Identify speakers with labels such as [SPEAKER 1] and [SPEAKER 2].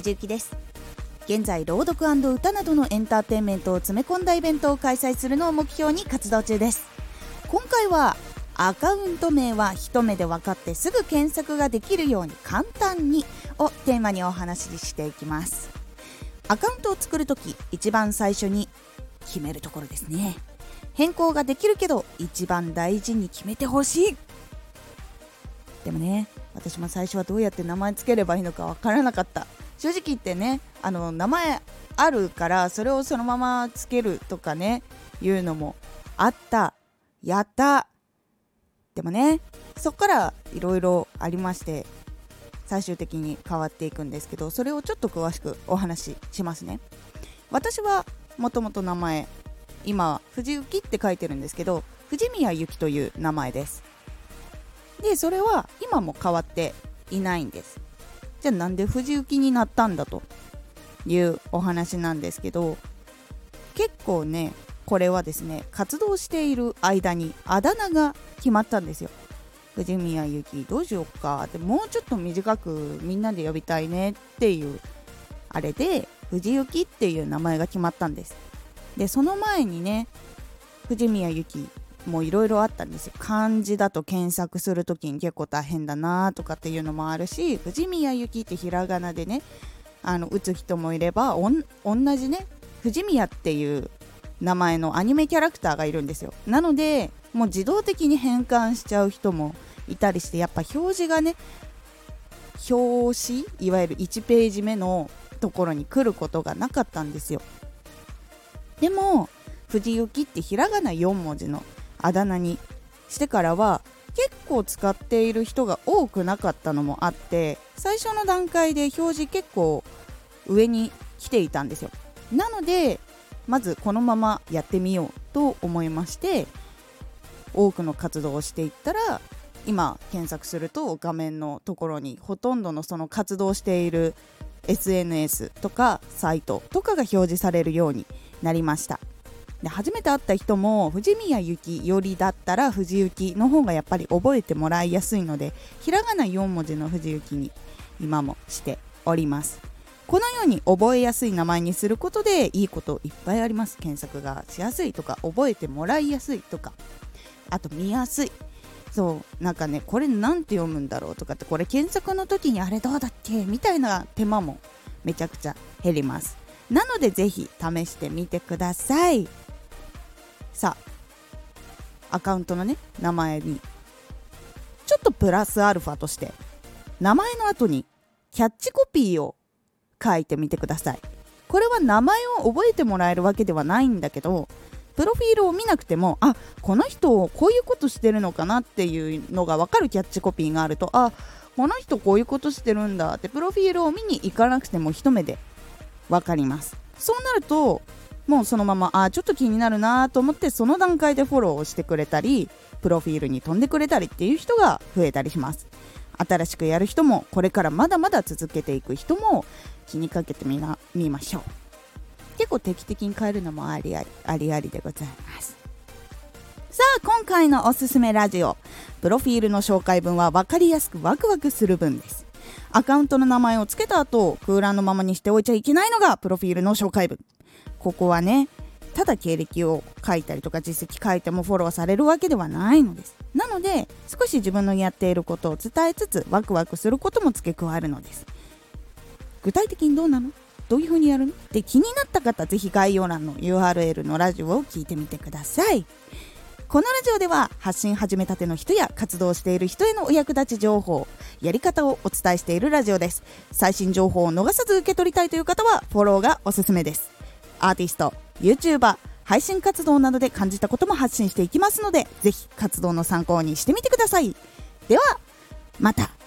[SPEAKER 1] 藤幸です。現在朗読歌などのエンターテインメントを詰め込んだイベントを開催するのを目標に活動中です。今回はアカウント名は一目で分かってすぐ検索ができるように簡単にをテーマにお話ししていきます。アカウントを作るとき一番最初に決めるところですね。変更ができるけど一番大事に決めてほしい。でもね私も最初はどうやって名前つければいいのかわからなかった。正直言ってねあの名前あるからそれをそのままつけるとかねいうのもあった。やった。でもねそっからいろいろありまして最終的に変わっていくんですけどそれをちょっと詳しくお話ししますね。私はもともと名前今藤幸って書いてるんですけど藤宮由紀という名前です。でそれは今も変わっていないんです。じゃあなんで藤幸になったんだというお話なんですけど結構ねこれはですね活動している間にあだ名が決まったんですよ。藤宮ゆきどうしようか。ってもうちょっと短くみんなで呼びたいねっていうあれで藤幸っていう名前が決まったんです。でその前にね藤宮ゆきもいろいろあったんですよ。漢字だと検索する時に結構大変だなとかっていうのもあるし藤宮ゆきってひらがなでねあの打つ人もいればおん同じね藤宮っていう名前のアニメキャラクターがいるんですよ。なのでもう自動的に変換しちゃう人もいたりしてやっぱ表示がね表紙いわゆる1ページ目のところに来ることがなかったんですよ。でも藤幸ってひらがな4文字のあだ名にしてからは結構使っている人が多くなかったのもあって最初の段階で表示結構上に来ていたんですよ。なのでまずこのままやってみようと思いまして多くの活動をしていったら今検索すると画面のところにほとんどのその活動している SNS とかサイトとかが表示されるようになりました。で初めて会った人も藤宮ゆきよりだったら藤幸の方がやっぱり覚えてもらいやすいのでひらがな4文字の藤幸に今もしております。このように覚えやすい名前にすることでいいこといっぱいあります。検索がしやすいとか覚えてもらいやすいとか。あと見やすい。そうなんかねこれ何て読むんだろうとかってこれ検索の時にあれどうだっけみたいな手間もめちゃくちゃ減ります。なのでぜひ試してみてください。さアカウントのね名前に。ちょっとプラスアルファとして名前の後にキャッチコピーを書いてみてください。これは名前を覚えてもらえるわけではないんだけどプロフィールを見なくてもあこの人こういうことしてるのかなっていうのが分かるキャッチコピーがあるとあこの人こういうことしてるんだってプロフィールを見に行かなくても一目で分かります。そうなるともうそのままあちょっと気になるなと思ってその段階でフォローをしてくれたりプロフィールに飛んでくれたりっていう人が増えたりします。新しくやる人もこれからまだまだ続けていく人も気にかけてみな見ましょう。結構定期的に変えるのもありありありありでございます。さあ今回のおすすめラジオ。プロフィールの紹介文は分かりやすくワクワクする文です。アカウントの名前を付けた後空欄のままにしておいちゃいけないのがプロフィールの紹介文。ここはねただ経歴を書いたりとか実績書いてもフォローされるわけではないのです。なので少し自分のやっていることを伝えつつワクワクすることも付け加えるのです。具体的にどうなの？どういう風にやるの？って気になった方ぜひ概要欄の URL のラジオを聞いてみてください。このラジオでは発信始めたての人や活動している人へのお役立ち情報やり方をお伝えしているラジオです。最新情報を逃さず受け取りたいという方はフォローがおすすめです。アーティスト YouTuber 配信活動などで感じたことも発信していきますのでぜひ活動の参考にしてみてください。ではまた。